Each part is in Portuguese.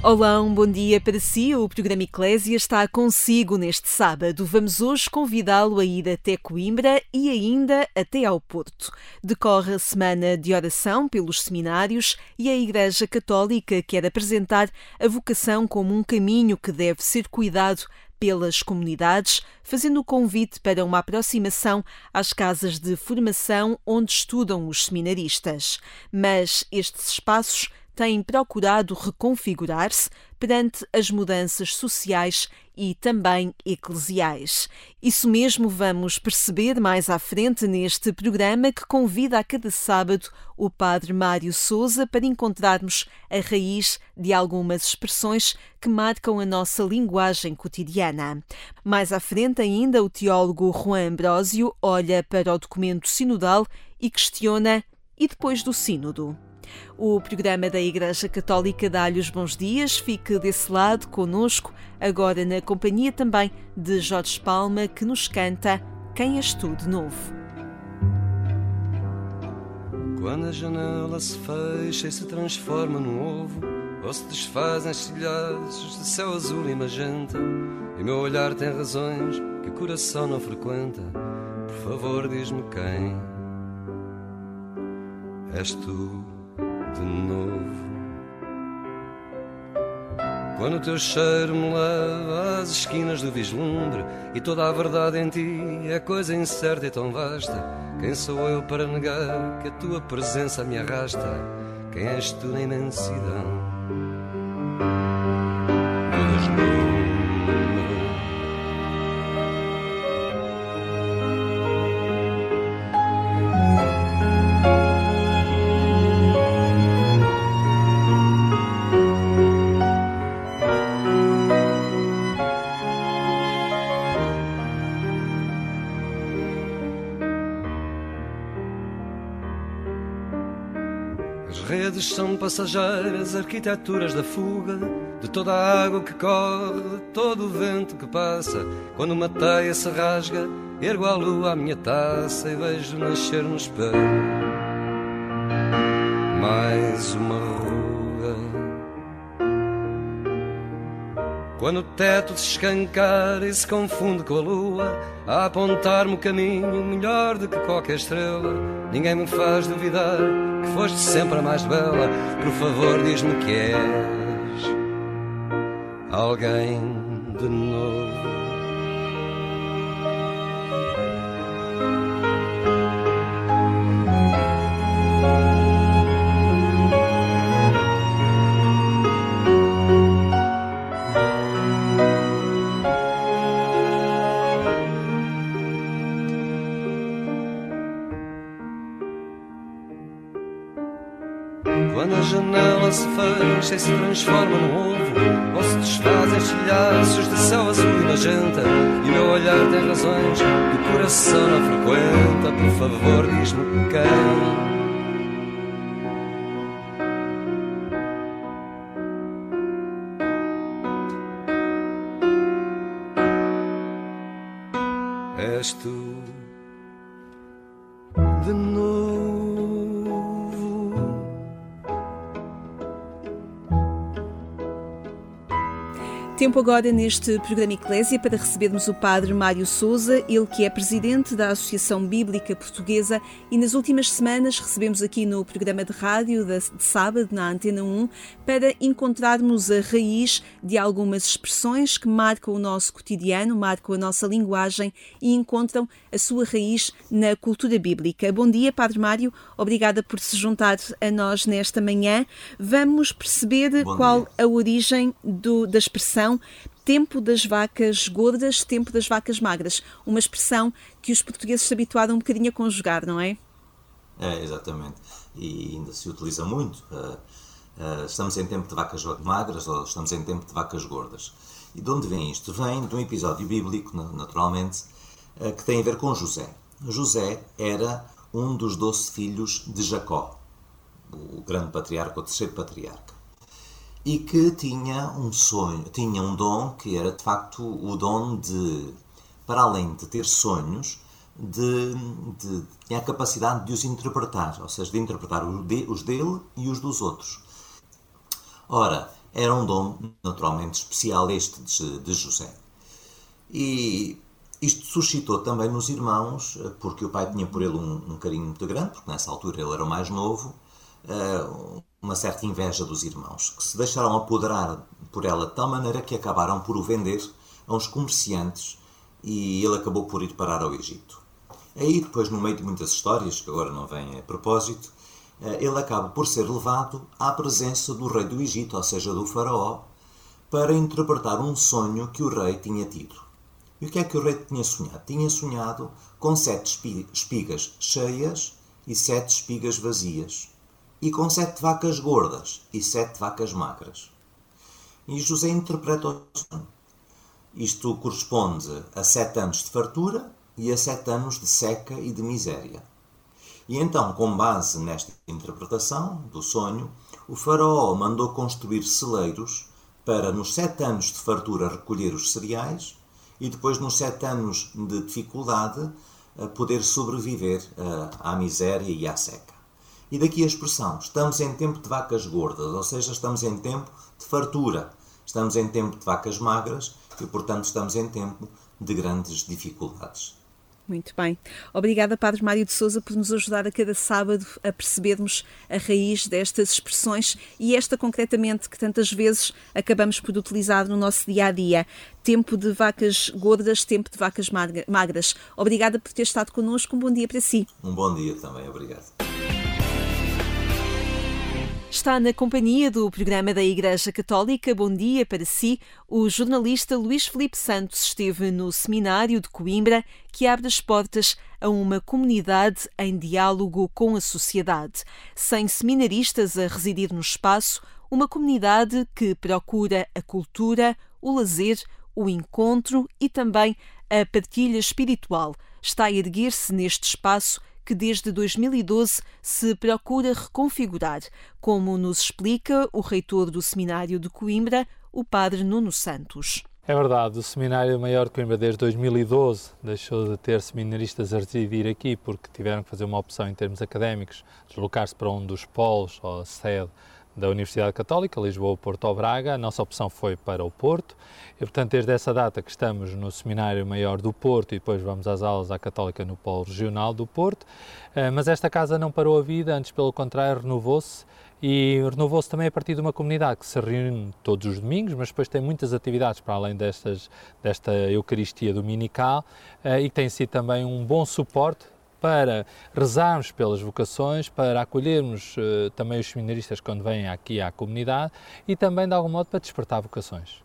Olá, um bom dia para si. O programa Eclésia está consigo neste sábado. Vamos hoje convidá-lo a ir até Coimbra e ainda até ao Porto. Decorre a semana de oração pelos seminários e a Igreja Católica quer apresentar a vocação como um caminho que deve ser cuidado pelas comunidades, fazendo o convite para uma aproximação às casas de formação onde estudam os seminaristas. Mas estes espaços têm procurado reconfigurar-se perante as mudanças sociais e também eclesiais. Isso mesmo vamos perceber mais à frente neste programa que convida a cada sábado o Padre Mário Souza para encontrarmos a raiz de algumas expressões que marcam a nossa linguagem cotidiana. Mais à frente ainda o teólogo Juan Ambrósio olha para o documento sinodal e questiona e depois do sínodo. O programa da Igreja Católica dá-lhe os bons dias. Fique desse lado conosco, agora na companhia também de Jorge Palma, que nos canta Quem és tu de novo. Quando a janela se fecha e se transforma num ovo, ou se desfazem estilhaços de céu azul e magenta, e meu olhar tem razões que o coração não frequenta, por favor diz-me quem és tu de novo. Quando o teu cheiro me leva às esquinas do vislumbre e toda a verdade em ti é coisa incerta e tão vasta, quem sou eu para negar que a tua presença me arrasta? Quem és tu na imensidão? Passageiras, arquiteturas da fuga, de toda a água que corre, de todo o vento que passa. Quando uma teia se rasga, ergo a lua a minha taça e vejo nascer no espelho mais uma ruga. Quando o teto se escancar e se confunde com a lua, a apontar-me o caminho melhor do que qualquer estrela, ninguém me faz duvidar que foste sempre a mais bela. Por favor, diz-me que és alguém de novo. Se fecha e se transforma num ovo Ou se desfazem estilhaços de céu azul e magenta E o meu olhar tem razões que o coração não frequenta. Por favor diz-me quem. Tu Tempo agora neste programa Eclésia para recebermos o Padre Mário Souza, ele que é presidente da Associação Bíblica Portuguesa e nas últimas semanas recebemos aqui no programa de rádio de sábado na Antena 1 para encontrarmos a raiz de algumas expressões que marcam o nosso cotidiano, marcam a nossa linguagem e encontram a sua raiz na cultura bíblica. Bom dia, Padre Mário, obrigada por se juntar a nós nesta manhã. Vamos perceber Bom qual dia. a origem do- da expressão tempo das vacas gordas, tempo das vacas magras. Uma expressão que os portugueses se habituaram um bocadinho a conjugar, não é? É, exatamente. E ainda se utiliza muito. Uh, uh, estamos em tempo de vacas magras ou estamos em tempo de vacas gordas. E de onde vem isto? Vem de um episódio bíblico, na- naturalmente, uh, que tem a ver com José. José era um dos doze filhos de Jacó, o grande patriarca, o terceiro patriarca. E que tinha um sonho, tinha um dom que era de facto o dom de para além de ter sonhos, de, de, tinha a capacidade de os interpretar, ou seja, de interpretar os, de, os dele e os dos outros. Ora, era um dom naturalmente especial este de, de José. E isto suscitou também nos irmãos, porque o pai tinha por ele um, um carinho muito grande, porque nessa altura ele era o mais novo, uh, uma certa inveja dos irmãos, que se deixaram apoderar por ela de tal maneira que acabaram por o vender a uns comerciantes e ele acabou por ir parar ao Egito. Aí, depois, no meio de muitas histórias, que agora não vêm a propósito, eh, ele acaba por ser levado à presença do rei do Egito, ou seja, do faraó, para interpretar um sonho que o rei tinha tido. E o que é que o rei tinha sonhado? Tinha sonhado com sete espigas cheias e sete espigas vazias e com sete vacas gordas e sete vacas magras. E José interpreta o sonho. Isto corresponde a sete anos de fartura e a sete anos de seca e de miséria. E então, com base nesta interpretação do sonho, o faraó mandou construir celeiros para, nos sete anos de fartura, recolher os cereais e depois, nos sete anos de dificuldade, poder sobreviver à miséria e à seca. E daqui a expressão, estamos em tempo de vacas gordas, ou seja, estamos em tempo de fartura, estamos em tempo de vacas magras e, portanto, estamos em tempo de grandes dificuldades. Muito bem. Obrigada, Padre Mário de Souza, por nos ajudar a cada sábado a percebermos a raiz destas expressões e esta concretamente que tantas vezes acabamos por utilizar no nosso dia a dia. Tempo de vacas gordas, tempo de vacas magras. Obrigada por ter estado connosco. Um bom dia para si. Um bom dia também. Obrigado. Está na companhia do programa da Igreja Católica. Bom dia para si. O jornalista Luís Felipe Santos esteve no seminário de Coimbra, que abre as portas a uma comunidade em diálogo com a sociedade. Sem seminaristas a residir no espaço, uma comunidade que procura a cultura, o lazer, o encontro e também a partilha espiritual. Está a erguer-se neste espaço que desde 2012 se procura reconfigurar, como nos explica o reitor do Seminário de Coimbra, o Padre Nuno Santos. É verdade, o Seminário Maior de Coimbra desde 2012 deixou de ter seminaristas a residir aqui porque tiveram que fazer uma opção em termos académicos, deslocar-se para um dos polos ou sede da Universidade Católica, Lisboa, Porto ou Braga. A nossa opção foi para o Porto e, portanto, desde essa data que estamos no Seminário Maior do Porto e depois vamos às aulas à Católica no Polo Regional do Porto. Eh, mas esta casa não parou a vida, antes, pelo contrário, renovou-se e renovou-se também a partir de uma comunidade que se reúne todos os domingos, mas depois tem muitas atividades para além destas, desta Eucaristia dominical eh, e que tem sido também um bom suporte para rezarmos pelas vocações, para acolhermos uh, também os seminaristas quando vêm aqui à comunidade e também, de algum modo, para despertar vocações.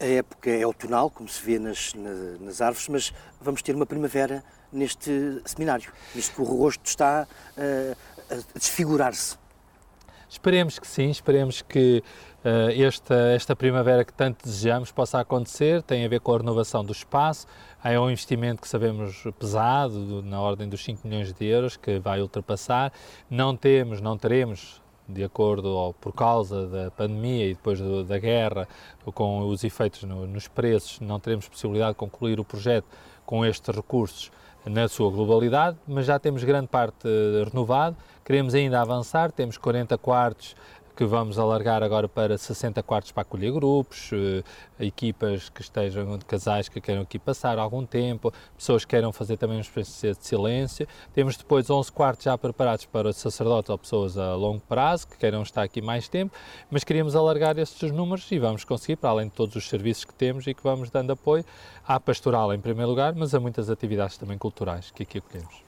A época é outonal, como se vê nas, nas árvores, mas vamos ter uma primavera neste seminário, visto que o rosto está uh, a desfigurar-se. Esperemos que sim, esperemos que uh, esta, esta primavera que tanto desejamos possa acontecer, tem a ver com a renovação do espaço, é um investimento que sabemos pesado, na ordem dos 5 milhões de euros, que vai ultrapassar, não temos, não teremos, de acordo ou por causa da pandemia e depois do, da guerra, com os efeitos no, nos preços, não teremos possibilidade de concluir o projeto com estes recursos na sua globalidade, mas já temos grande parte renovado, queremos ainda avançar, temos 40 quartos que vamos alargar agora para 60 quartos para acolher grupos, uh, equipas que estejam, casais que queiram aqui passar algum tempo, pessoas que queiram fazer também uma experiência de silêncio. Temos depois 11 quartos já preparados para sacerdotes ou pessoas a longo prazo que queiram estar aqui mais tempo, mas queríamos alargar estes números e vamos conseguir, para além de todos os serviços que temos e que vamos dando apoio à pastoral em primeiro lugar, mas a muitas atividades também culturais que aqui acolhemos.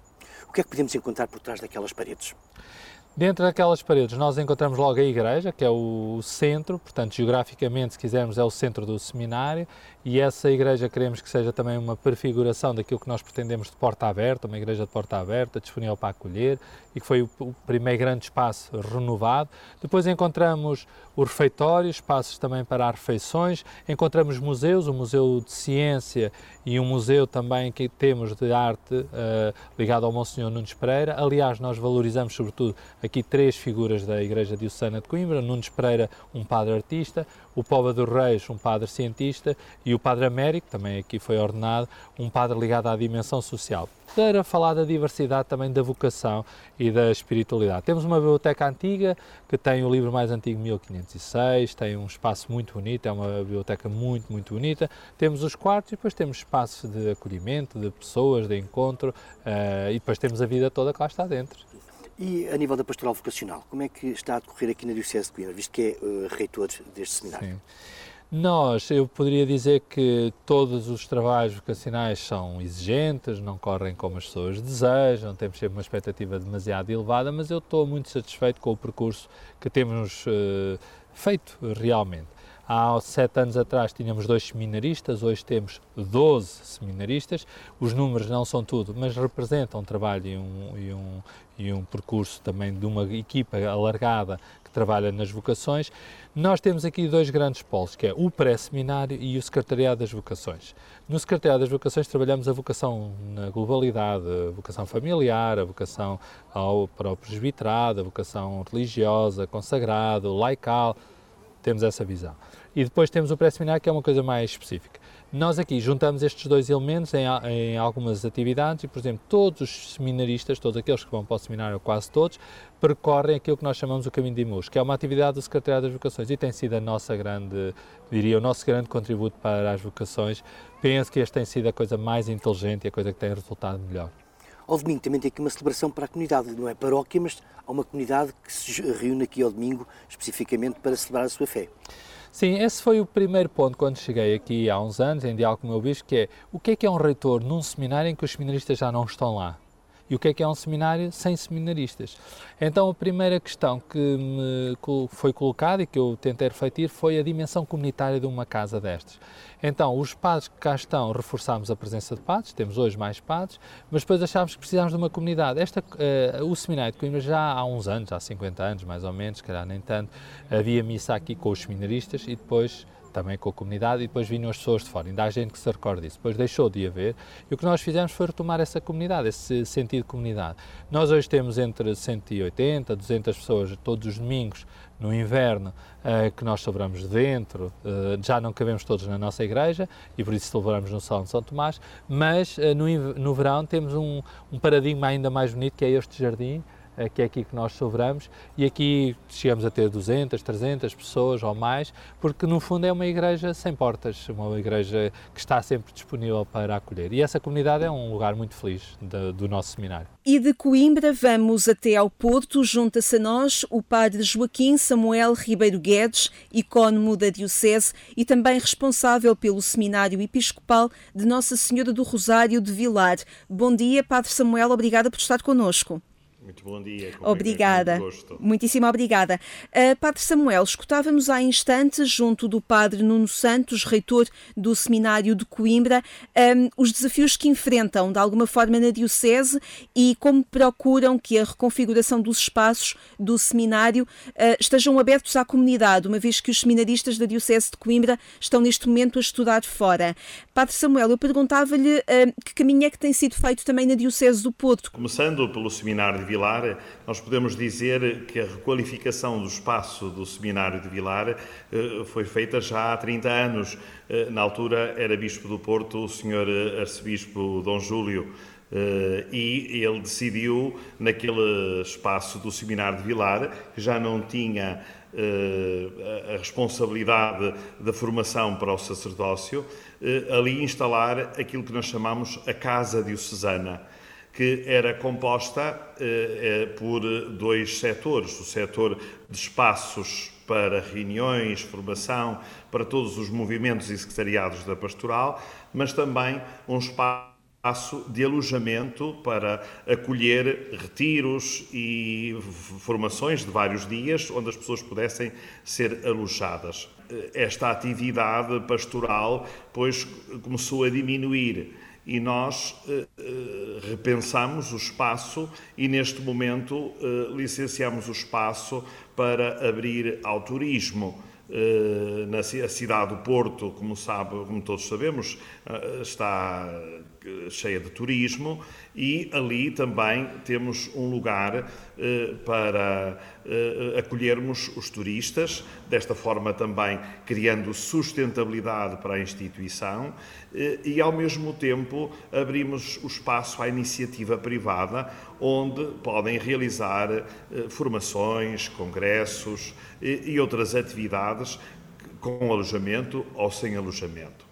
O que é que podemos encontrar por trás daquelas paredes? Dentro daquelas paredes nós encontramos logo a igreja, que é o centro, portanto, geograficamente, se quisermos, é o centro do seminário, e essa igreja queremos que seja também uma prefiguração daquilo que nós pretendemos de porta aberta, uma igreja de porta aberta, disponível para acolher, e que foi o, primeiro grande espaço renovado. Depois encontramos o refeitório, espaços também para refeições, encontramos museus, o Museu de Ciência e um museu também que temos de arte uh, ligado ao Monsenhor Nunes Pereira. Aliás, nós valorizamos sobretudo aqui três figuras da Igreja Diocesana de Coimbra, Nunes Pereira, um padre artista, o Póvoa dos Reis, um padre cientista, e o padre Américo, também aqui foi ordenado, um padre ligado à dimensão social. Para falar da diversidade também da vocação e da espiritualidade. Temos uma biblioteca antiga que tem o livro mais antigo 1506, tem um espaço muito bonito, é uma biblioteca muito, muito bonita. Temos os quartos e depois temos espaço de acolhimento, de pessoas, de encontro uh, e depois temos a vida toda que lá está dentro. E a nível da pastoral vocacional, como é que está a decorrer aqui na Diocese de Coimbra, visto que é uh, reitor deste seminário? Sim. Nós, eu poderia dizer que todos os trabalhos vocacionais são exigentes, não correm como as pessoas desejam, temos sempre uma expectativa demasiado elevada, mas eu estou muito satisfeito com o percurso que temos uh, feito realmente. Há sete anos atrás tínhamos dois seminaristas, hoje temos 12 seminaristas. Os números não são tudo, mas representam um trabalho e um, e um, e um percurso também de uma equipa alargada trabalha nas vocações. Nós temos aqui dois grandes polos, que é o pré-seminário e o secretariado das vocações. No secretariado das vocações trabalhamos a vocação na globalidade, a vocação familiar, a vocação ao, para o presbiterado, a vocação religiosa, consagrado, laical, temos essa visão. E depois temos o pré-seminário, que é uma coisa mais específica. Nós aqui juntamos estes dois elementos em, em, algumas atividades e, por exemplo, todos os seminaristas, todos aqueles que vão para o seminário, quase todos, percorrem aquilo que nós chamamos o Caminho de Imus, que é uma atividade do Secretariado das Vocações e tem sido a nossa grande, diria, o nosso grande contributo para as vocações. Penso que esta tem sido a coisa mais inteligente e a coisa que tem resultado melhor. Ao domingo também tem aqui uma celebração para a comunidade, não é paróquia, mas há uma comunidade que se reúne aqui ao domingo especificamente para celebrar a sua fé. Sim, esse foi o primeiro ponto quando cheguei aqui há uns anos, em diálogo com o meu bispo, que é o que é que é um reitor num seminário em que os seminaristas já não estão lá? E o que é que é um seminário sem seminaristas? Então, a primeira questão que me foi colocada e que eu tentei refletir foi a dimensão comunitária de uma casa destas. Então, os padres que cá estão, reforçámos a presença de padres, temos hoje mais padres, mas depois achámos que precisávamos de uma comunidade. Esta, uh, o seminário de Coimbra já há uns anos, há 50 anos mais ou menos, se calhar nem tanto, havia missa aqui com os seminaristas e depois também com a comunidade e depois vinham as pessoas de fora. Ainda há gente que se recorda disso. Depois deixou de haver e o que nós fizemos foi retomar essa comunidade, esse sentido de comunidade. Nós hoje temos entre 180, 200 pessoas todos os domingos no inverno uh, que nós celebramos dentro, uh, já não cabemos todos na nossa igreja e por isso celebramos no Salão de São Tomás, mas uh, no, no verão temos um, um paradigma ainda mais bonito que é este jardim, que é aqui que nós sobramos, e aqui chegamos a ter 200, 300 pessoas ou mais, porque no fundo é uma igreja sem portas, uma igreja que está sempre disponível para acolher. E essa comunidade é um lugar muito feliz de, do nosso seminário. E de Coimbra vamos até ao Porto, junta-se a nós o padre Joaquim Samuel Ribeiro Guedes, icónomo da Diocese e também responsável pelo Seminário Episcopal de Nossa Senhora do Rosário de Vilar. Bom dia, Padre Samuel, obrigada por estar conosco. Muito bom dia. Obrigada. Muitíssimo obrigada. Uh, padre Samuel, escutávamos há instantes, junto do Padre Nuno Santos, reitor do Seminário de Coimbra, um, os desafios que enfrentam, de alguma forma, na Diocese e como procuram que a reconfiguração dos espaços do seminário uh, estejam abertos à comunidade, uma vez que os seminaristas da Diocese de Coimbra estão neste momento a estudar fora. Padre Samuel, eu perguntava-lhe uh, que caminho é que tem sido feito também na Diocese do Porto. Começando pelo Seminário de Vilar, nós podemos dizer que a requalificação do espaço do Seminário de Vilar eh, foi feita já há 30 anos. Eh, na altura era Bispo do Porto o Sr. Arcebispo Dom Júlio. e ele decidiu, naquele espaço do Seminário de Vilar, que já não tinha a responsabilidade da formação para o sacerdócio, ali instalar aquilo que nós chamamos a Casa Diocesana que era composta eh, eh, por dois setores: o setor de espaços para reuniões, formação, para todos os movimentos e secretariados da pastoral, mas também um espaço de alojamento para acolher retiros e formações de vários dias, onde as pessoas pudessem ser alojadas. Esta atividade pastoral, pois, começou a diminuir e nós uh, uh, repensamos o espaço e neste momento uh, licenciamos o espaço para abrir ao turismo. na cidade do Porto, como sabe, como todos sabemos, está cheia de turismo e ali também temos um lugar eh, para eh, acolhermos os turistas, desta forma também criando sustentabilidade para a instituição eh, e ao mesmo tempo abrimos o espaço à iniciativa privada onde podem realizar formações, congressos e outras atividades com alojamento ou sem alojamento.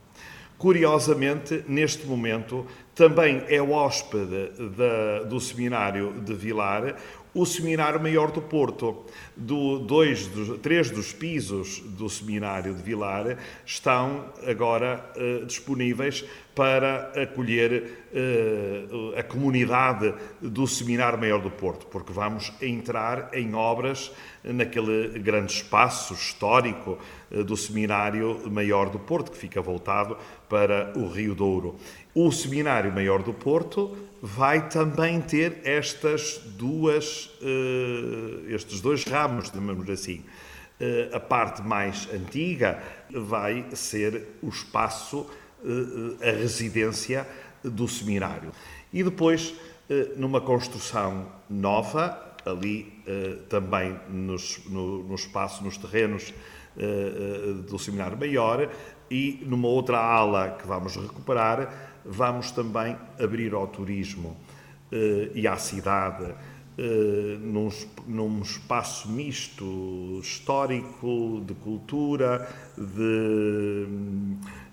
Curiosamente, neste momento, também é hóspede da, do seminário de Vilar o Seminário Maior do Porto. Do, dois, três dos pisos do Seminário de Vilar estão agora uh, disponíveis para acolher uh, a comunidade do Seminário Maior do Porto, porque vamos entrar em obras naquele grande espaço histórico uh, do Seminário Maior do Porto, que fica voltado para o Rio Douro. O Seminário Maior do Porto vai também ter estas duas, uh, estes dois ramos, digamos assim. Uh, a parte mais antiga vai ser o espaço, uh, a residência do seminário. E depois, numa construção nova, ali também nos, no, no espaço, nos terrenos do seminário maior, e numa outra ala que vamos recuperar, vamos também abrir ao turismo uh, e à cidade uh, num, num, espaço misto histórico, de cultura, de,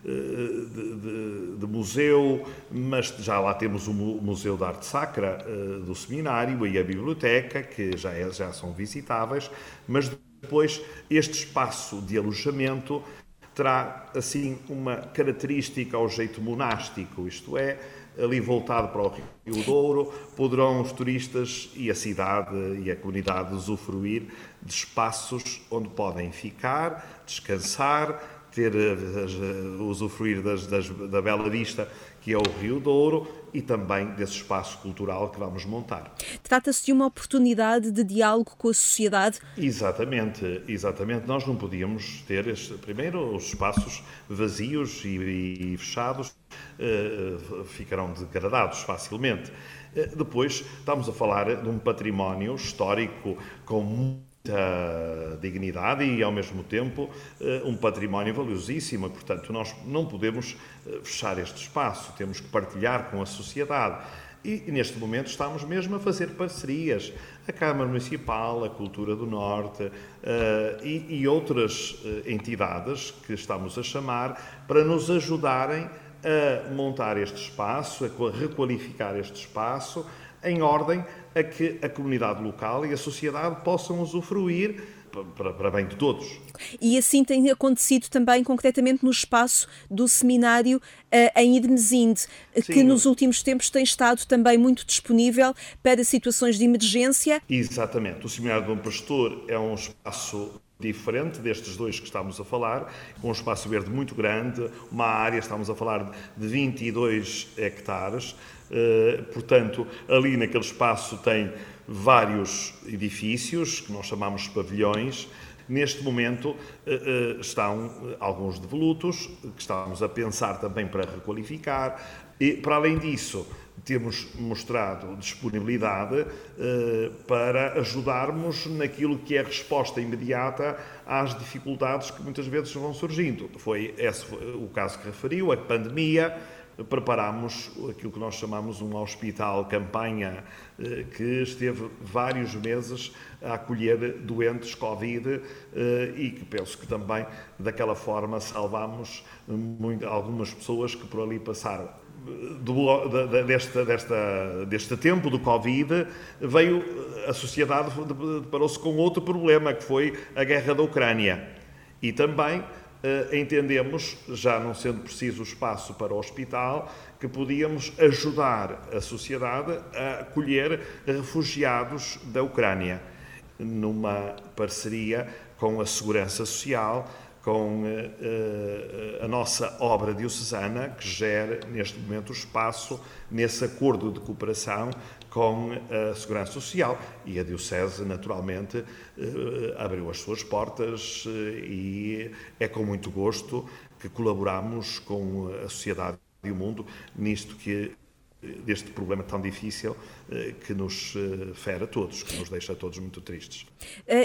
eh, de, de, de, museu, mas já lá temos o Museu de Arte Sacra do Seminário e a biblioteca, que já, é, já são visitáveis, mas depois este espaço de alojamento terá assim uma característica ao jeito monástico, isto é, ali voltado para o Rio Douro, poderão os turistas e a cidade e a comunidade usufruir de espaços onde podem ficar, descansar, ter, usufruir das, das, da bela vista que é o Rio Douro e também desse espaço cultural que vamos montar. Trata-se de uma oportunidade de diálogo com a sociedade? Exatamente, exatamente. Nós não podíamos ter, este, primeiro, os espaços vazios e, e fechados uh, ficarão degradados facilmente. Uh, depois, estamos a falar de um património histórico com muita dignidade e, ao mesmo tempo, eh, um património valiosíssimo. Portanto, nós não podemos eh, fechar este espaço, temos que partilhar com a sociedade. E, neste momento estamos mesmo a fazer parcerias. A Câmara Municipal, a Cultura do Norte uh, e, e, outras entidades que estamos a chamar para nos ajudarem a montar este espaço, a requalificar este espaço, em ordem a que a comunidade local e a sociedade possam usufruir para, para, bem de todos. E assim tem acontecido também concretamente no espaço do seminário uh, em Idmesinde, que nos últimos tempos tem estado também muito disponível para situações de emergência. Exatamente. O Seminário do Bom Pastor é um espaço diferente destes dois que estamos a falar, com um espaço verde muito grande, uma área, estamos a falar de 22 hectares, eh, portanto, ali naquele espaço tem vários edifícios, que nós chamamos de pavilhões. Neste momento eh, eh, estão alguns devolutos, que estamos a pensar também para requalificar. E, para além disso, temos mostrado disponibilidade para ajudarmos naquilo que é a resposta imediata às dificuldades que muitas vezes vão surgindo. Foi esse o caso que referiu, a pandemia, preparámos aquilo que nós chamamos um hospital campanha, eh, que esteve vários meses a acolher doentes Covid eh, e que penso que também daquela forma salvámos algumas pessoas que por ali passaram. Do, desta, desta, deste tempo do Covid, veio a sociedade deparou-se com outro problema, que foi a guerra da Ucrânia. E também entendemos, já não sendo preciso espaço para o hospital, que podíamos ajudar a sociedade a acolher refugiados da Ucrânia, numa parceria com a Segurança Social, com uh, a nossa obra diocesana, que gera neste momento o espaço nesse acordo de cooperação com a Segurança Social. E a Diocese, naturalmente, eh, abriu as suas portas eh, e é com muito gosto que colaboramos com a sociedade e o mundo nisto que deste problema tão difícil eh, que nos eh, fere a todos, que nos deixa a todos muito tristes.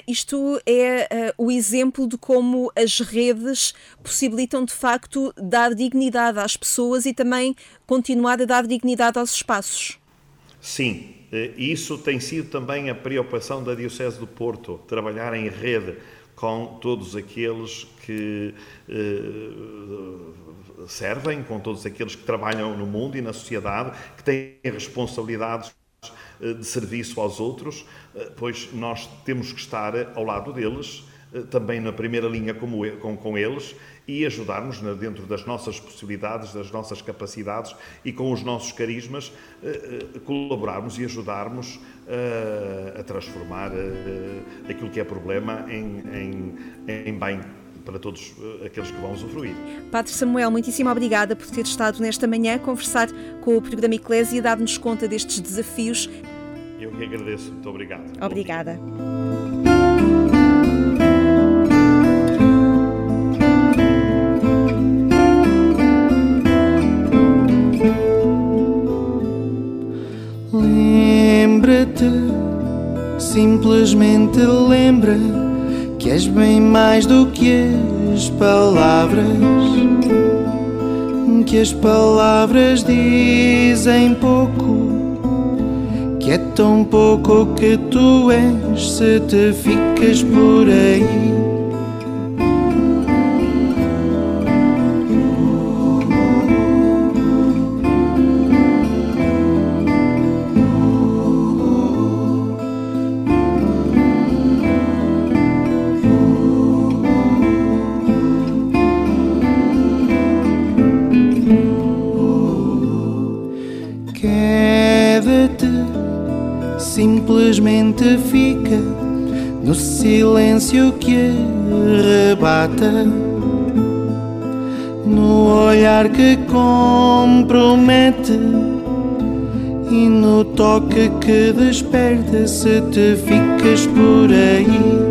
Isto é o exemplo de como as redes possibilitam de facto dar dignidade às pessoas e também continuar a dar dignidade aos espaços. Sim, isso tem sido também a preocupação da Diocese do Porto, trabalhar em rede com todos aqueles que servem, com todos aqueles que trabalham no mundo e na sociedade, que têm responsabilidades eh, de serviço aos outros, eh, pois nós temos que estar ao lado deles, eh, também na primeira linha com, com eles e ajudar-nos dentro das nossas possibilidades, das nossas capacidades e com os nossos carismas, colaborarmos e ajudarmos a transformar aquilo que é problema em, em, em bem para todos eh, aqueles que vão usufruir. Padre Samuel, muitíssimo obrigada por ter estado nesta manhã a conversar com o programa Eclésia e dar-nos conta destes desafios. Eu que agradeço. Muito obrigado. Obrigada. És bem mais do que as palavras, que as palavras dizem pouco, que é tão pouco que tu és se te ficas por aí. Silêncio que arrebata, no olhar que compromete e no toque que desperta se te ficas por aí.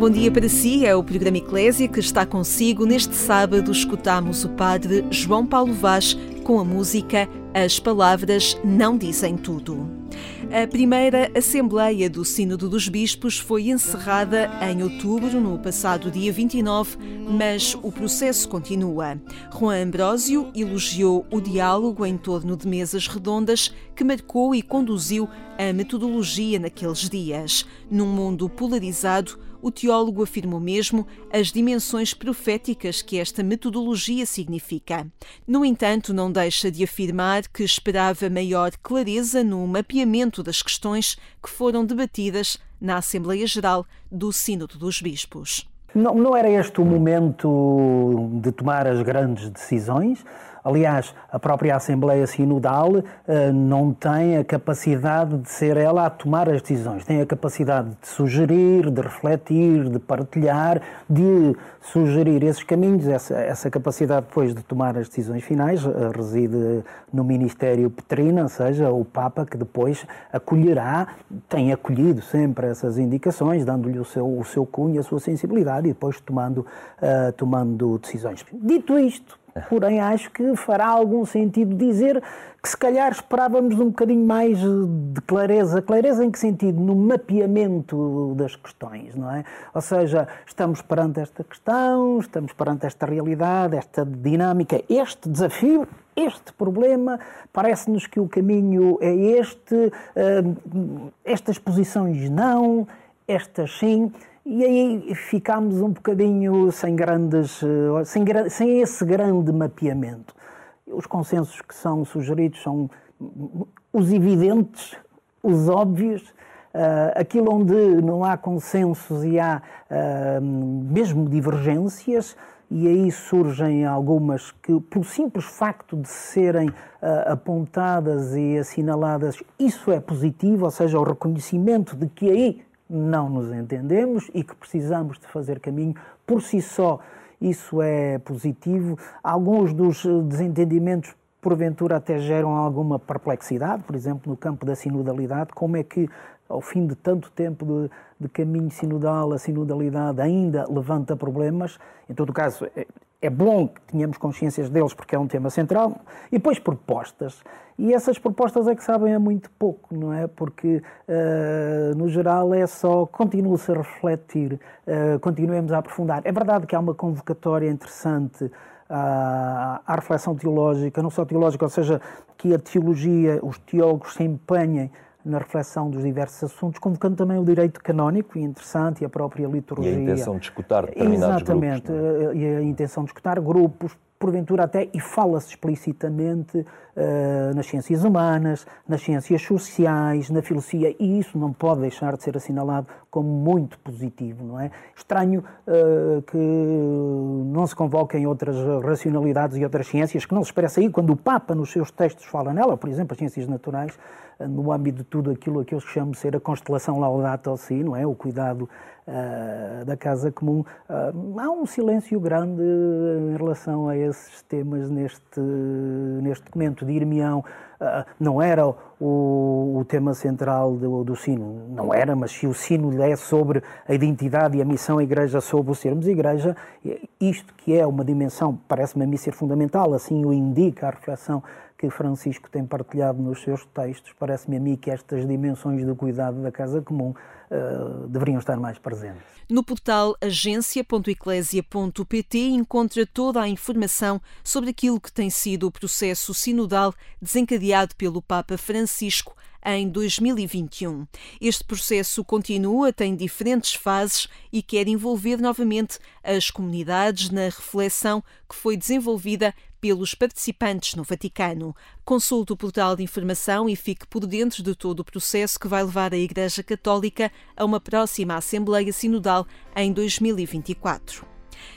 Bom dia para si. É o programa Eclésia que está consigo. Neste sábado escutamos o padre João Paulo Vaz com a música As Palavras Não Dizem Tudo. A primeira Assembleia do Sínodo dos Bispos foi encerrada em outubro, no passado dia 29, mas o processo continua. Juan Ambrósio elogiou o diálogo em torno de mesas redondas que marcou e conduziu a metodologia naqueles dias. Num mundo polarizado, o teólogo afirmou mesmo as dimensões proféticas que esta metodologia significa. No entanto, não deixa de afirmar que esperava maior clareza no mapeamento das questões que foram debatidas na Assembleia Geral do Sínodo dos Bispos. Não, não era este o momento de tomar as grandes decisões? Aliás, a própria Assembleia Sinodal uh, não tem a capacidade de ser ela a tomar as decisões, tem a capacidade de sugerir, de refletir, de partilhar, de sugerir esses caminhos. Essa, essa capacidade depois de tomar as decisões finais uh, reside no Ministério Petrina, ou seja, o Papa que depois acolherá, tem acolhido sempre essas indicações, dando-lhe o seu, o seu cunho, a sua sensibilidade e depois tomando, uh, tomando decisões. Dito isto, Porém, acho que fará algum sentido dizer que se calhar esperávamos um bocadinho mais de clareza. Clareza em que sentido? No mapeamento das questões, não é? Ou seja, estamos perante esta questão, estamos perante esta realidade, esta dinâmica, este desafio, este problema, parece-nos que o caminho é este, eh, estas posições não, estas sim. E aí ficámos um bocadinho sem grandes, eh, sem, sem esse grande mapeamento. Os consensos que são sugeridos são os evidentes, os óbvios, uh, aquilo onde não há consensos e há uh, mesmo divergências, e aí surgem algumas que, por simples facto de serem uh, apontadas e assinaladas, isso é positivo, ou seja, o reconhecimento de que aí não nos entendemos e que precisamos de fazer caminho por si só. Isso é positivo. Alguns dos desentendimentos porventura até geram alguma perplexidade, por exemplo, no campo da sinodalidade, como é que ao fim de tanto tempo de, de caminho sinodal, a sinodalidade ainda levanta problemas. Em todo caso, é, bom que tenhamos consciências deles porque é um tema central. E depois propostas. E essas propostas é que sabem a muito pouco, não é? Porque, uh, no geral, é só continue-se a refletir, uh, continuemos a aprofundar. É verdade que há uma convocatória interessante à, à reflexão teológica, não só teológica, ou seja, que a teologia, os teólogos se empenhem na reflexão dos diversos assuntos, convocando também o direito canónico, e interessante, e a própria liturgia. E a intenção de escutar determinados Exatamente, grupos. Exatamente, é? e a intenção de escutar grupos, porventura até, e fala-se explicitamente uh, nas ciências humanas, nas ciências sociais, na filosofia, e isso não pode deixar de ser assinalado como muito positivo, não é? Estranho uh, que não se convoquem outras racionalidades e outras ciências, que não se expressa aí quando o Papa, nos seus textos, fala nela, por exemplo, as ciências naturais, no âmbito de tudo aquilo a que eu chamo de ser a constelação Laudato Si, não é? O cuidado uh, da casa comum. Uh, há um silêncio grande em relação a esses temas neste, neste documento Irmião. Uh, não era o, o, tema central do, do sino, não era, mas se o sino é sobre a identidade e a missão da Igreja sobre o sermos Igreja, isto que é uma dimensão, parece-me a mim ser fundamental, assim o indica a reflexão que Francisco tem partilhado nos seus textos, parece-me a mim que estas dimensões do cuidado da casa comum uh, deveriam estar mais presentes. No portal agência.eclésia.pt encontra toda a informação sobre aquilo que tem sido o processo sinodal desencadeado pelo Papa Francisco em 2021. Este processo continua, tem diferentes fases e quer envolver novamente as comunidades na reflexão que foi desenvolvida pelos participantes no Vaticano. Consulte o portal de informação e fique por dentro de todo o processo que vai levar a Igreja Católica a uma próxima Assembleia Sinodal em 2024.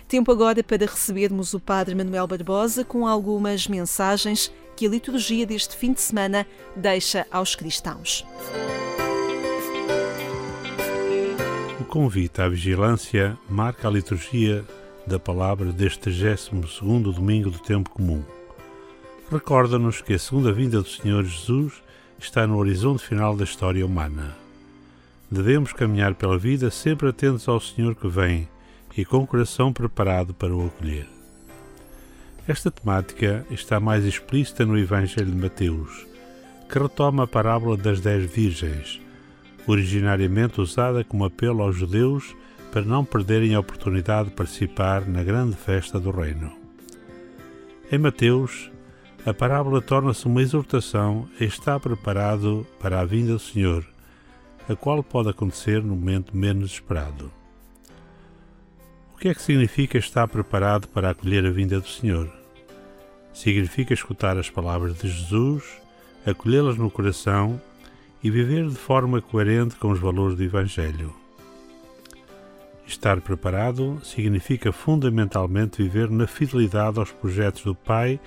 Tempo agora para recebermos o Padre Manuel Barbosa com algumas mensagens que a liturgia deste fim de semana deixa aos cristãos. O convite à vigilância marca a liturgia da palavra deste 32 domingo do tempo comum. Recorda-nos que a segunda vinda do Senhor Jesus está no horizonte final da história humana. Devemos caminhar pela vida sempre atentos ao Senhor que vem e com o coração preparado para o acolher. Esta temática está mais explícita no Evangelho de Mateus, que retoma a parábola das dez virgens, originariamente usada como apelo aos judeus para não perderem a oportunidade de participar na grande festa do Reino. Em Mateus, a parábola torna-se uma exortação a estar preparado para a vinda do Senhor, a qual pode acontecer no momento menos esperado. O que é que significa estar preparado para acolher a vinda do Senhor? Significa escutar as palavras de Jesus, acolhê-las no coração e viver de forma coerente com os valores do Evangelho. Estar preparado significa fundamentalmente viver na fidelidade aos projetos do Pai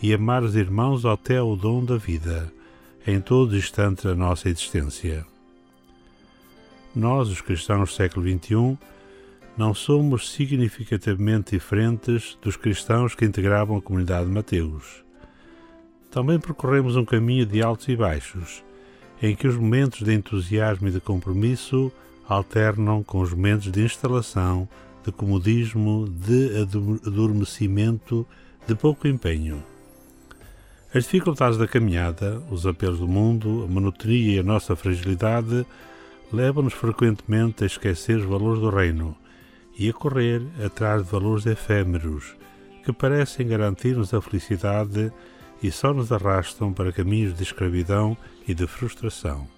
e amar os irmãos até o dom da vida, em todo instante da nossa existência. Nós, os cristãos do século XXI, não somos significativamente diferentes dos cristãos que integravam a comunidade de Mateus. Também percorremos um caminho de altos e baixos, em que os momentos de entusiasmo e de compromisso alternam com os momentos de instalação, de comodismo, de adormecimento, de pouco empenho. As dificuldades da caminhada, os apelos do mundo, a monotonia e a nossa fragilidade levam-nos frequentemente a esquecer os valores do reino e a correr atrás de valores efêmeros que parecem garantir-nos a felicidade e só nos arrastam para caminhos de escravidão e de frustração.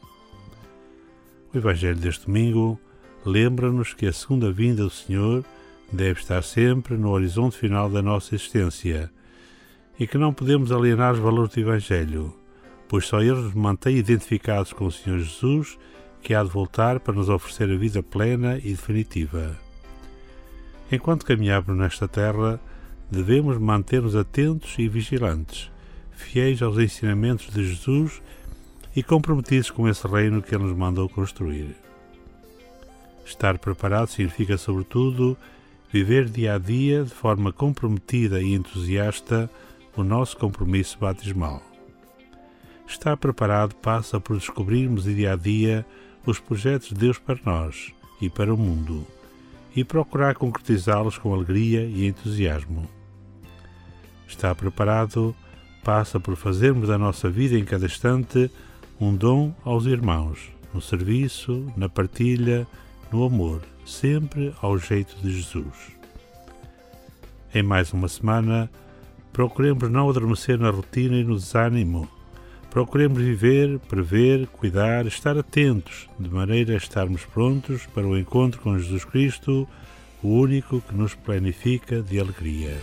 O Evangelho deste domingo lembra-nos que a segunda vinda do Senhor deve estar sempre no horizonte final da nossa existência e que não podemos alienar os valores do Evangelho, pois só eles nos mantêm identificados com o Senhor Jesus, que há de voltar para nos oferecer a vida plena e definitiva. Enquanto caminhamos nesta terra, devemos manter-nos atentos e vigilantes, fiéis aos ensinamentos de Jesus e comprometidos com esse reino que Ele nos mandou construir. Estar preparado significa, sobretudo, viver dia a dia de forma comprometida e entusiasta o nosso compromisso batismal. Estar preparado passa por descobrirmos dia a dia os projetos de Deus para nós e para o mundo e procurar concretizá-los com alegria e entusiasmo. Estar preparado passa por fazermos da nossa vida em cada instante um dom aos irmãos, no serviço, na partilha, no amor, sempre ao jeito de Jesus. Em mais uma semana, procuremos não adormecer na rotina e no desânimo. Procuremos viver, prever, cuidar, estar atentos, de maneira a estarmos prontos para o encontro com Jesus Cristo, o único que nos planifica de alegria.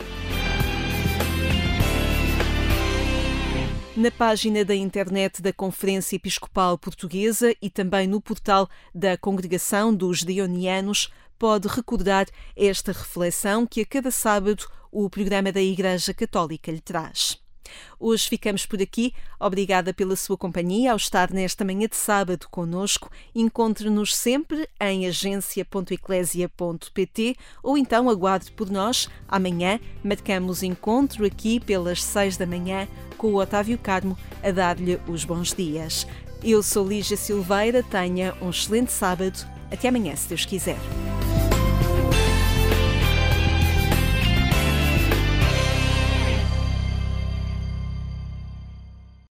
Na página da internet da Conferência Episcopal Portuguesa e também no portal da Congregação dos Dionianos, pode recordar esta reflexão que a cada sábado o programa da Igreja Católica lhe traz. Hoje ficamos por aqui. Obrigada pela sua companhia ao estar nesta manhã de sábado conosco. Encontre-nos sempre em agência.eclésia.pt ou então aguarde por nós. Amanhã marcamos encontro aqui pelas seis da manhã com o Otávio Carmo a dar-lhe os bons dias. Eu sou Lígia Silveira, tenha um excelente sábado. Até amanhã, se Deus quiser.